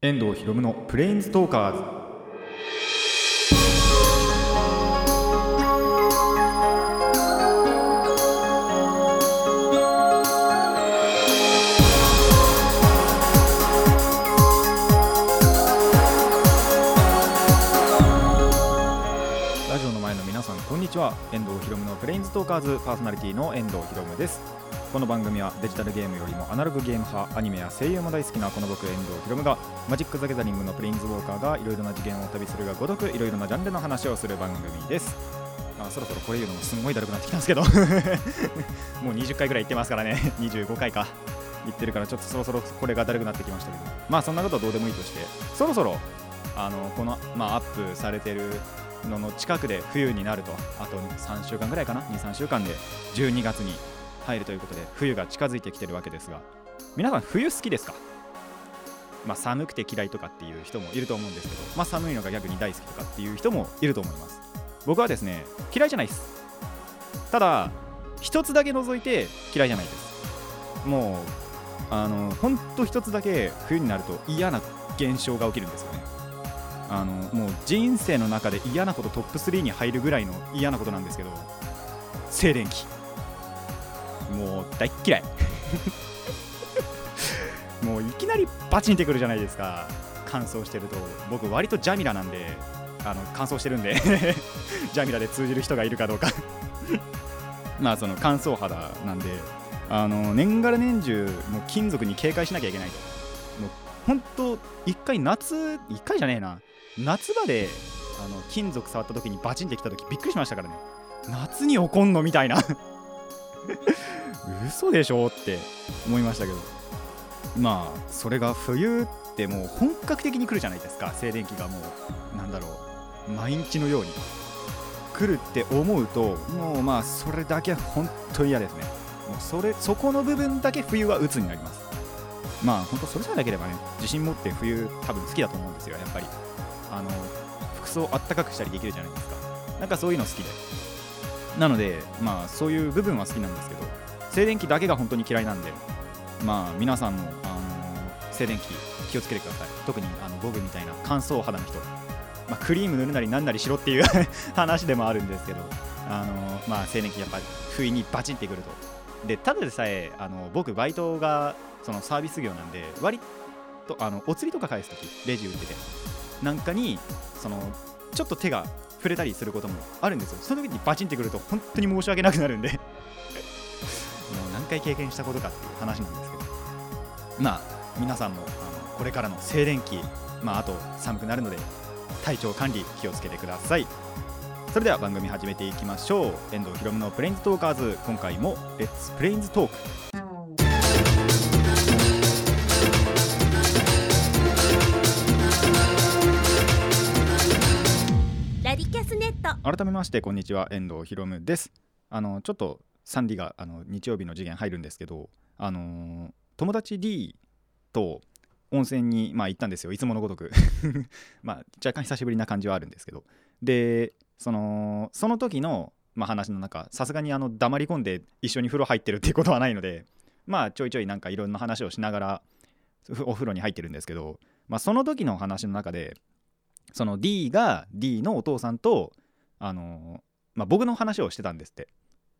遠藤ひろむのプレインズトーカーズラジオの前の皆さんこんにちは。遠藤ひろむのプレインズトーカーズパーソナリティの遠藤ひろむです。この番組はデジタルゲームよりもアナログゲーム派アニメや声優も大好きなこの僕遠藤ひろむがマジック・ザ・ギャザリングのプレインズウォーカーがいろいろな次元を旅するがごとくいろいろなジャンルの話をする番組です。あそろそろこれ言うのもすごいだるくなってきたんですけどもう20回ぐらい言ってますからね。25回か。言ってるからちょっとそろそろこれがだるくなってきましたけど。まあそんなことはどうでもいいとしてそろそろあのこの、まあ、アップされてるのの近くで冬になるとあと3週間ぐらいかな？23週間で。12月に入るということで冬が近づいてきてるわけですが皆さん冬好きですか？まあ、寒くて嫌いとかっていう人もいると思うんですけど、まあ、寒いのが逆に大好きとかっていう人もいると思います。僕はですね嫌いじゃないです。ただ一つだけ除いて嫌いじゃないです。もうあのほんと一つだけ冬になると嫌な現象が起きるんですよね。あのもう人生の中で嫌なことトップ3に入るぐらいの嫌なことなんですけど静電気。もう大っ嫌い。もういきなりバチンってくるじゃないですか。乾燥してると。僕割とジャミラなんであの乾燥してるんで。ジャミラで通じる人がいるかどうか。まあその乾燥肌なんであの年がら年中もう金属に警戒しなきゃいけないと。もう本当一回夏一回じゃねえな。夏場であの金属触った時にバチンってきた時びっくりしましたからね。夏に怒んのみたいな 嘘でしょって思いましたけど。まあそれが冬ってもう本格的に来るじゃないですか。静電気がもうなんだろう。毎日のように。来るって思うともうまあそれだけ本当に嫌ですね。もうそれそこの部分だけ冬は鬱になります。まあ本当それさえなければね自信持って冬多分好きだと思うんですよやっぱり。あの服装あったかくしたりできるじゃないですか。なんかそういうの好きで。なのでまあそういう部分は好きなんですけど静電気だけが本当に嫌いなんでまあ皆さんも、あの静電気気をつけてください。特にあの僕みたいな乾燥肌の人、まあ、クリーム塗るなりなんなりしろっていう 話でもあるんですけど、あのまあ、静電気やっぱ不意にバチンってくると。でただでさえあの僕バイトがそのサービス業なんで割とあのお釣りとか返す時レジ打っててなんかにそのちょっと手が触れたりすることもあるんですよ。その時にバチンってくると本当に申し訳なくなるんで。もう何回経験したことかっていう話なんですけど。まあ皆さんもあのこれからの静電気まああと寒くなるので体調管理気をつけてください。それでは番組始めていきましょう。遠藤ひろむのプレインズトーカーズ今回もレッツプレインズトーク改めましてこんにちは。遠藤ひろむです。あのちょっとサンディがあの日曜日の次元入るんですけどあのー友達 D と温泉に、まあ、行ったんですよ。いつものごとく。まあ若干久しぶりな感じはあるんですけど。でそのその時の、まあ、話の中さすがにあの黙り込んで一緒に風呂入ってるっていうことはないのでまあちょいちょいなんかいろんな話をしながらお風呂に入ってるんですけど、まあ、その時の話の中でその D が D のお父さんとあの、まあ、僕の話をしてたんですって。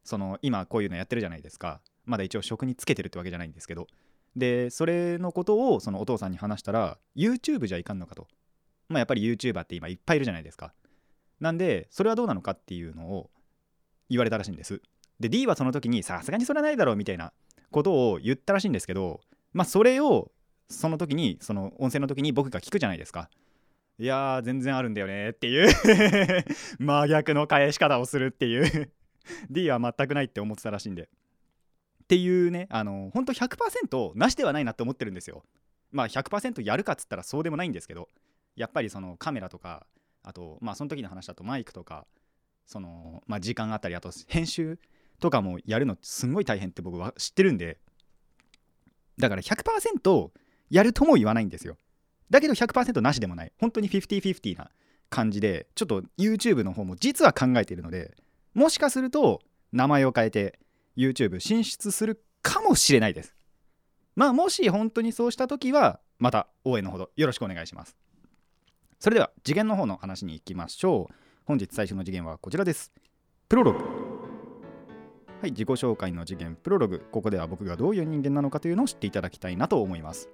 その今こういうのやってるじゃないですか。まだ一応職につけてるってわけじゃないんですけど。でそれのことをそのお父さんに話したら YouTube じゃいかんのかと。まあやっぱり YouTuber って今いっぱいいるじゃないですか。なんでそれはどうなのかっていうのを言われたらしいんです。で D はその時にさすがにそれはないだろうみたいなことを言ったらしいんですけどまあそれをその時にその温泉の時に僕が聞くじゃないですか。いやー全然あるんだよねっていう。真逆の返し方をするっていう。D は全くないって思ってたらしいんで。っていうねあの本当100%なしではないなって思ってるんですよ。まあ100%やるかっつったらそうでもないんですけど。やっぱりそのカメラとかあとまあその時の話だとマイクとかそのまあ時間あったりあと編集とかもやるのすんごい大変って僕は知ってるんで。だから100%やるとも言わないんですよ。だけど100%なしでもない。本当に50-50な感じでちょっと YouTube の方も実は考えているのでもしかすると名前を変えて YouTube 進出するかもしれないです。まあもし本当にそうした時はまた応援のほどよろしくお願いします。それでは次元の方の話に行きましょう。本日最初の次元はこちらです。プロログ。はい自己紹介の次元プロログ。ここでは僕がどういう人間なのかというのを知っていただきたいなと思います。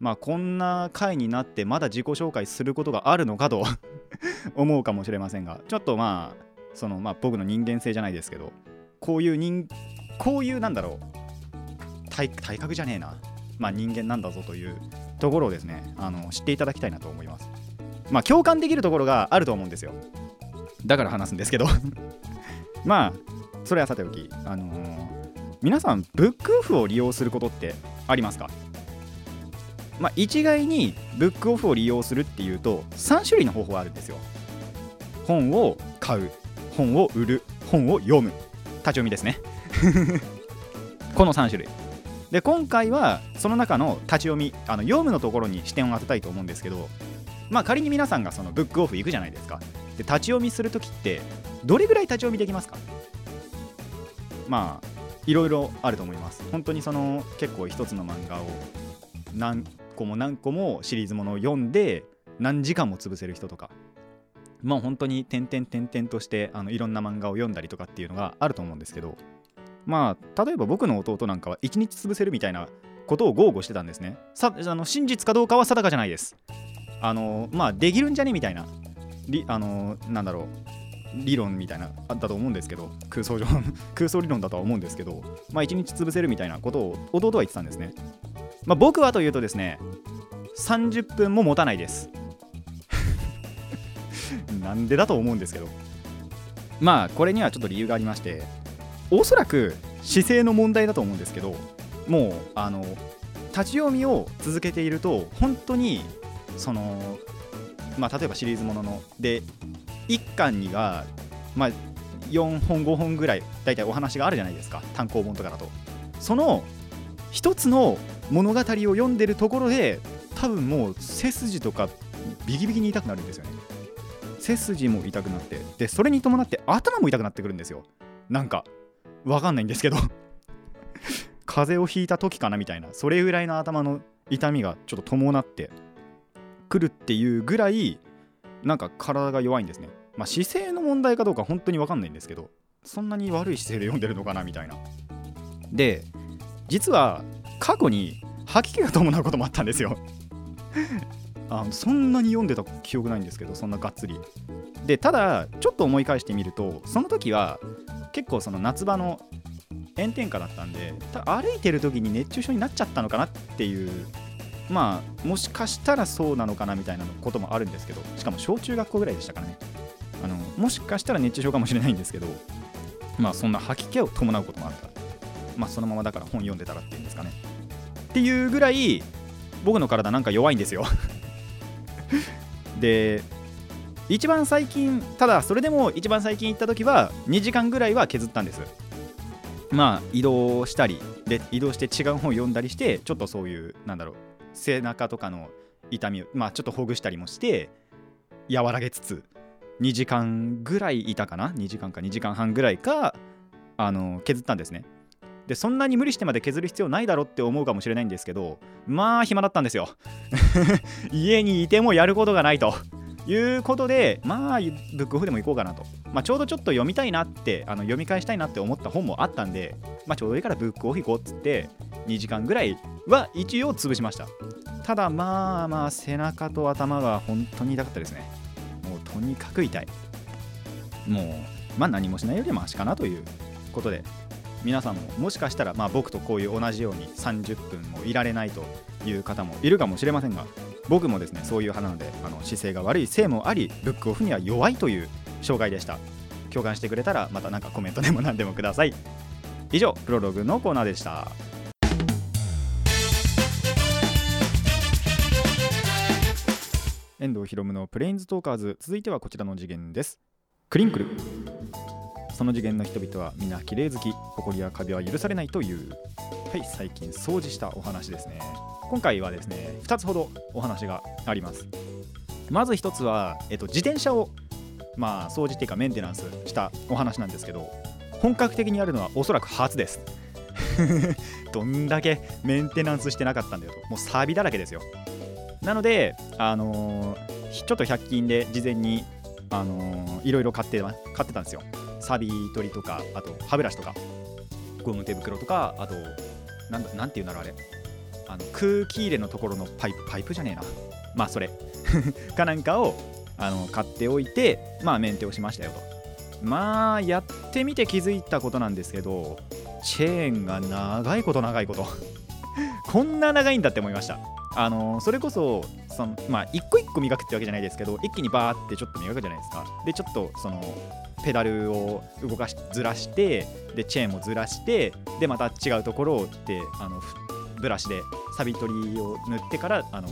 まあこんな回になってまだ自己紹介することがあるのかと 思うかもしれませんがちょっとまあそのまあ僕の人間性じゃないですけどこういう人こういうなんだろう体格じゃねえなまあ人間なんだぞというところをですねあの知っていただきたいなと思います。まあ共感できるところがあると思うんですよ。だから話すんですけど。まあそれはさておきあのー皆さんブックオフを利用することってありますか？まあ一概にブックオフを利用するっていうと3種類の方法があるんですよ。本を買う本を売る本を読む。立ち読みですね。この3種類。で今回はその中の立ち読みあの読むのところに視点を当てたいと思うんですけどまあ仮に皆さんがそのブックオフ行くじゃないですか。で立ち読みするときってどれぐらい立ち読みできますか？まあいろいろあると思います。本当にその結構一つの漫画を何個も何個もシリーズものを読んで何時間も潰せる人とか。まあ本当に点々点々としてあのいろんな漫画を読んだりとかっていうのがあると思うんですけど。まあ例えば僕の弟なんかは1日潰せるみたいなことを豪語してたんですね。さあの真実かどうかは定かじゃないです。あのまあできるんじゃねみたいな。りあのなんだろう。理論みたいなあったと思うんですけど。空想上 空想理論だとは思うんですけど。まあ1日潰せるみたいなことを弟は言ってたんですね。まあ僕はというとですね30分も持たないです。なんでだと思うんですけど。まあこれにはちょっと理由がありましておそらく姿勢の問題だと思うんですけどもうあの立ち読みを続けていると本当にそのまあ例えばシリーズものので1巻にはまあ4本5本ぐらい大体お話があるじゃないですか。単行本とかだと。その一つの物語を読んでるところで多分もう背筋とかビキビキに痛くなるんですよね。背筋も痛くなってでそれに伴って頭も痛くなってくるんですよ。なんかわかんないんですけど。風邪をひいた時かなみたいなそれぐらいの頭の痛みがちょっと伴ってくるっていうぐらいなんか体が弱いんですね。まあ姿勢の問題かどうか本当にわかんないんですけどそんなに悪い姿勢で読んでるのかなみたいな。で実は過去に吐き気が伴うこともあったんですよ。あのそんなに読んでた記憶ないんですけどそんながっつり。でただちょっと思い返してみるとその時は結構その夏場の炎天下だったんで歩いてる時に熱中症になっちゃったのかなっていうまあもしかしたらそうなのかなみたいなこともあるんですけどしかも小中学校ぐらいでしたからね。あのもしかしたら熱中症かもしれないんですけどまあそんな吐き気を伴うこともあった。まあそのままだから本読んでたらっていうんですかね。っていうぐらい僕の体なんか弱いんですよ。で一番最近ただそれでも一番最近行った時は2時間ぐらいは削ったんです。まあ移動したりで移動して違う本を読んだりしてちょっとそういうなんだろう背中とかの痛みをまあちょっとほぐしたりもして和らげつつ2時間ぐらいいたかな？2時間か2時間半ぐらいかあの削ったんですね。でそんなに無理してまで削る必要ないだろって思うかもしれないんですけどまあ暇だったんですよ。家にいてもやることがないと。いうことでまあブックオフでも行こうかなと、まあ、ちょうどちょっと読みたいなってあの読み返したいなって思った本もあったんで、まあ、ちょうどいいからブックオフ行こうっつって2時間ぐらいは一応潰しました。ただまあまあ背中と頭が本当に痛かったですね。もうとにかく痛い。もうまあ何もしないよりマシかなということで。皆さんももしかしたらまあ僕とこういう同じように30分もいられないという方もいるかもしれませんが僕もですねそういう派なのであの姿勢が悪いせいもありブックオフには弱いという障害でした。共感してくれたらまた何かコメントでも何でもください。以上プロログのコーナーでした。遠藤ひろむのプレインズトーカーズ。続いてはこちらの次元です。クリンクル。その次元の人々は皆綺麗好き埃やカビは許されないという。はい最近掃除したお話ですね。今回はですね2つほどお話があります。まず1つは、えっと、自転車をまあ掃除っていうかメンテナンスしたお話なんですけど本格的にやるのはおそらく初です。どんだけメンテナンスしてなかったんだよと。もうサビだらけですよ。なのであのーちょっと100均で事前にあのーいろいろ買って買ってたんですよ。サビ取りとかあと歯ブラシとかゴム手袋とかあとなんだなんていうんだろうあれ。あの空気入れのところのパイプパイプじゃねえな。まあそれ。かなんかをあの買っておいてまあメンテをしましたよと。まあやってみて気づいたことなんですけどチェーンが長いこと長いこと。こんな長いんだって思いました。あのそれこそそのまあ一個一個磨くってわけじゃないですけど一気にバーってちょっと磨くじゃないですか。でちょっとそのペダルを動かしずらしてでチェーンもずらしてでまた違うところをであのブラシでサビ取りを塗ってからあの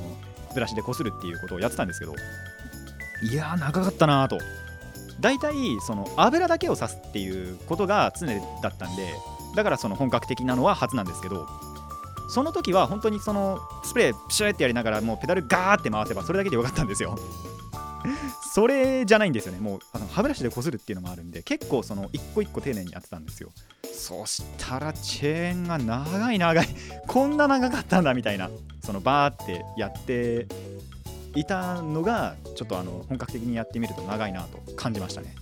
ブラシでこするっていうことをやってたんですけどいやー長かったなーと。大体その油だけを刺すっていうことが常だったんでだからその本格的なのは初なんですけどその時は本当にそのスプレープシューってやりながらもうペダルガーって回せばそれだけでよかったんですよ。それじゃないんですよね。もうあの歯ブラシでこするっていうのもあるんで結構その一個一個丁寧にやってたんですよ。そしたらチェーンが長い長いこんな長かったんだみたいなそのバーってやっていたのがちょっとあの本格的にやってみると長いなと感じましたね。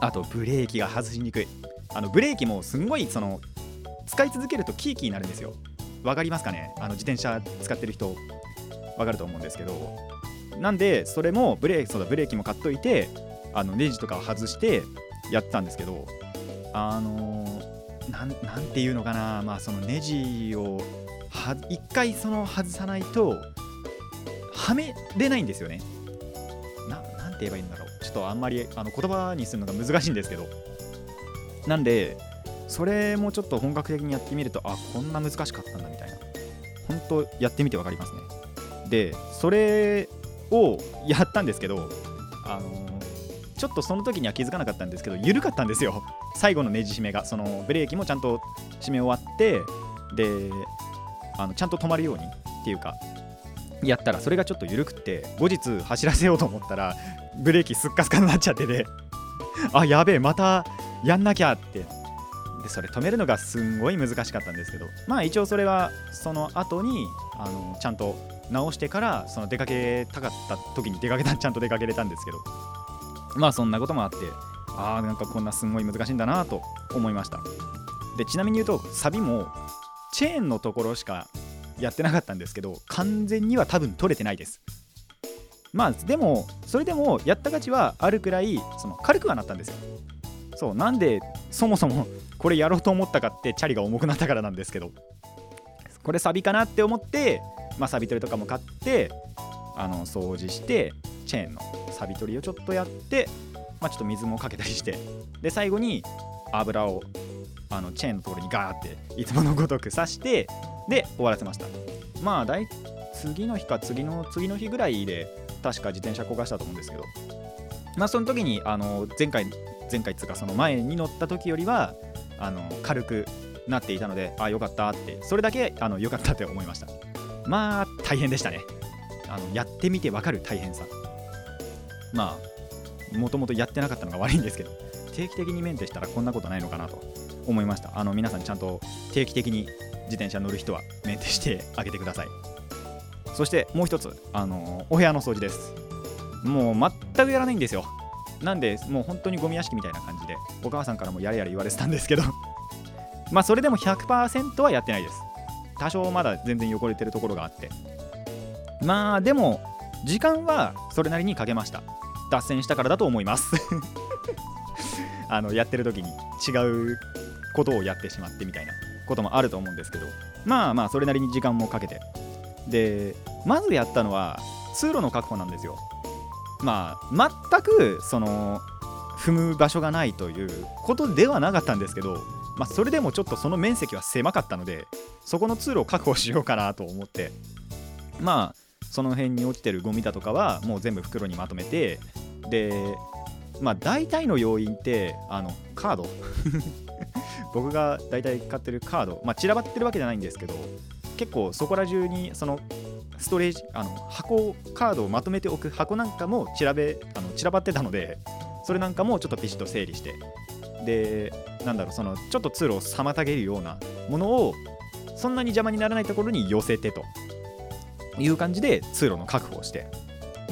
あとブレーキが外しにくい。あのブレーキもすんごいその使い続けるとキーキーになるんですよ。わかりますかね？あの自転車使ってる人わかると思うんですけど。なんでそれもブレーキそうだブレーキも買っといてあのネジとかを外してやってたんですけど。あのーなんなんていうのかな？まあそのネジをは一回その外さないとはめれないんですよね。ななんて言えばいいんだろう。ちょっとあんまりあの言葉にするのが難しいんですけど。なんでそれもちょっと本格的にやってみるとあこんな難しかったんだ本当やってみて分かりますね。でそれをやったんですけどあのちょっとその時には気づかなかったんですけど緩かったんですよ。最後のネジ締めが。そのブレーキもちゃんと締め終わってであのちゃんと止まるようにっていうかやったらそれがちょっと緩くって後日走らせようと思ったらブレーキスッカスカになっちゃっててあやべえまたやんなきゃってでそれ止めるのがすんごい難しかったんですけどまあ一応それはその後にあのちゃんと直してからその出かけたかった時に出かけたちゃんと出かけれたんですけどまあそんなこともあってああなんかこんなすんごい難しいんだなと思いました。でちなみに言うとサビもチェーンのところしかやってなかったんですけど完全には多分取れてないです。まあでもそれでもやった価値はあるくらいその軽くはなったんですよ。そうなんでそもそもこれやろうと思ったかってチャリが重くなったからなんですけどこれサビかなって思って、まあ、サビ取りとかも買ってあの掃除してチェーンのサビ取りをちょっとやって、まあ、ちょっと水もかけたりしてで最後に油をあのチェーンのところにガーっていつものごとく刺してで終わらせました。まあ大次の日か次の次の日ぐらいで確か自転車焦がしたと思うんですけどまあその時にあの前回前回っつうかその前に乗った時よりはあの軽くなっていたのであよかったってそれだけあのよかったって思いました。まあ大変でしたね。あのやってみてわかる大変さ。まあもともとやってなかったのが悪いんですけど定期的にメンテしたらこんなことないのかなと思いました。あの皆さんちゃんと定期的に自転車乗る人はメンテしてあげてください。そしてもう一つあのお部屋の掃除です。もう全くやらないんですよ。なんでもう本当にゴミ屋敷みたいな感じでお母さんからもやれやれ言われてたんですけど。まあそれでも100%はやってないです。多少まだ全然汚れてるところがあって。まあでも時間はそれなりにかけました。脱線したからだと思います。あのやってる時に違うことをやってしまってみたいなこともあると思うんですけど。まあまあそれなりに時間もかけて。でまずやったのは通路の確保なんですよ。まあ全くその踏む場所がないということではなかったんですけど、まあ、それでもちょっとその面積は狭かったのでそこの通路を確保しようかなと思ってまあその辺に落ちてるゴミだとかはもう全部袋にまとめてでまあ大体の要因ってあのカード。僕が大体買ってるカードまあ散らばってるわけじゃないんですけど結構そこら中にそのストレージあの箱カードをまとめておく箱なんかも散らべあの散らばってたのでそれなんかもちょっとピシッと整理して。でなんだろうそのちょっと通路を妨げるようなものをそんなに邪魔にならないところに寄せてと。いう感じで通路の確保をして。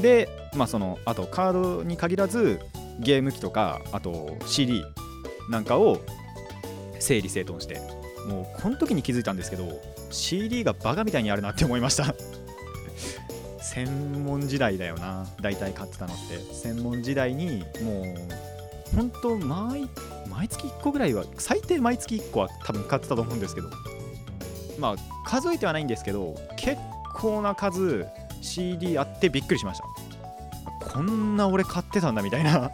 でまあそのあとカードに限らずゲーム機とかあと CD なんかを整理整頓して。もうこの時に気づいたんですけど CD がバカみたいにあるなって思いました。専門時代だよな。大体買ってたのって。専門時代にもう本当毎毎月1個ぐらいは最低毎月1個は多分買ってたと思うんですけど。まあ数えてはないんですけど結構な数 CD あってびっくりしました。こんな俺買ってたんだみたいな。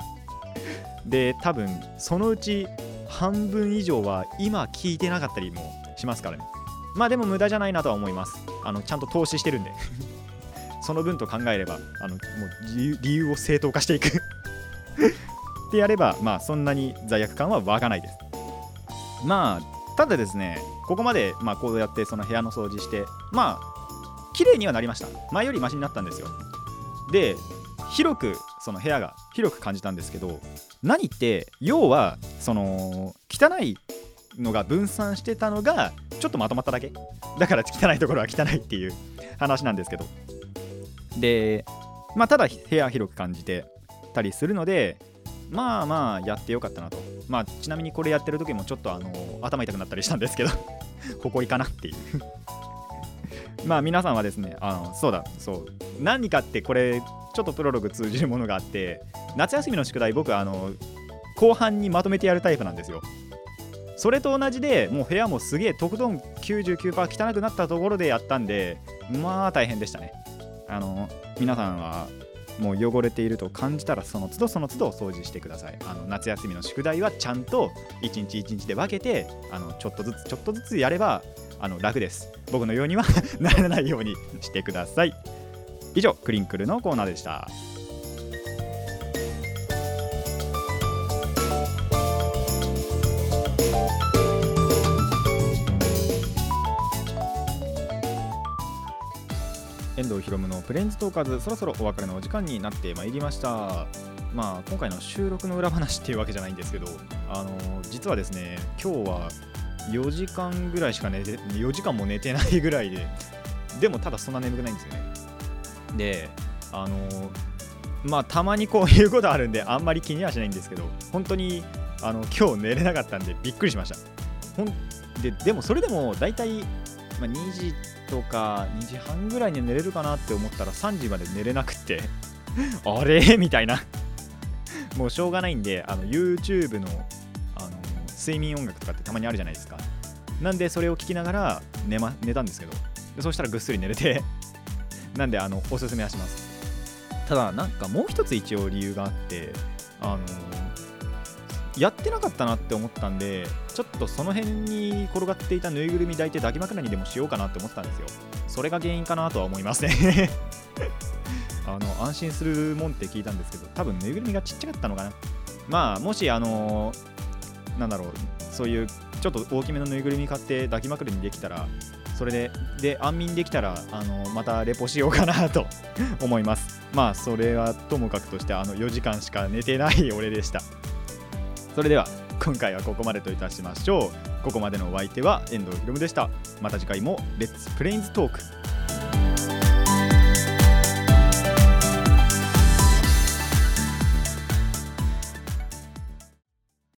で多分そのうち半分以上は今聞いてなかったりもしますからね。まあでも無駄じゃないなとは思います。あのちゃんと投資してるんで。その分と考えればあのもう理由を正当化していく。ってやればまあそんなに罪悪感は湧かないです。まあただですねここまでまあこうやってその部屋の掃除してまあ綺麗にはなりました。前よりマシになったんですよ。で広くその部屋が広く感じたんですけど何って要はその汚いのが分散してたのがちょっとまとまっただけ。だから汚いところは汚いっていう話なんですけど。でまあただ部屋広く感じてたりするのでまあまあやってよかったなと。まあちなみにこれやってる時もちょっとあの頭痛くなったりしたんですけど ここいかなっていう。まあ皆さんはですねあのそうだそう。何かってこれちょっとプロログ通じるものがあって夏休みの宿題僕あの後半にまとめてやるタイプなんですよ。それと同じでもう部屋もすげえとことん99%汚くなったところでやったんでまあ大変でしたね。あの皆さんはもう汚れていると感じたらその都度その都度掃除してください。あの夏休みの宿題はちゃんと一日一日で分けてあのちょっとずつちょっとずつやればあの楽です。僕のようには ならないようにしてください。以上クリンクルのコーナーでした。遠藤ひろむのプレインズトーカーズ。そろそろお別れのお時間になってまいりました。まあ今回の収録の裏話っていうわけじゃないんですけどあの実はですね今日は4時間ぐらいしか寝て4時間も寝てないぐらいででもただそんな眠くないんですよね。であのまあたまにこういうことあるんであんまり気にはしないんですけど本当にあの今日寝れなかったんでびっくりしました。ほんででもそれでも大体、まあ、2時とか2時半ぐらいに寝れるかなって思ったら3時まで寝れなくて あれ？みたいな。もうしょうがないんであの YouTube のあの睡眠音楽とかってたまにあるじゃないですか。なんでそれを聞きながら寝,、ま、寝たんですけど。でそしたらぐっすり寝れて なんであのおすすめはします。ただなんかもう一つ一応理由があってあのやってなかったなって思ったんでちょっとその辺に転がっていたぬいぐるみ抱いて抱き枕にでもしようかなって思ってたんですよ。それが原因かなとは思いますね。あの安心するもんって聞いたんですけど多分ぬいぐるみがちっちゃかったのかな。まあもしあのなんだろうそういうちょっと大きめのぬいぐるみ買って抱き枕にできたらそれでで安眠できたらあのまたレポしようかなと思います。まあそれはともかくとしてあの4時間しか寝てない俺でした。それでは。今回はここまでといたしましょう。ここまでのお相手は遠藤ひろむでした。また次回もレッツプレインズトーク。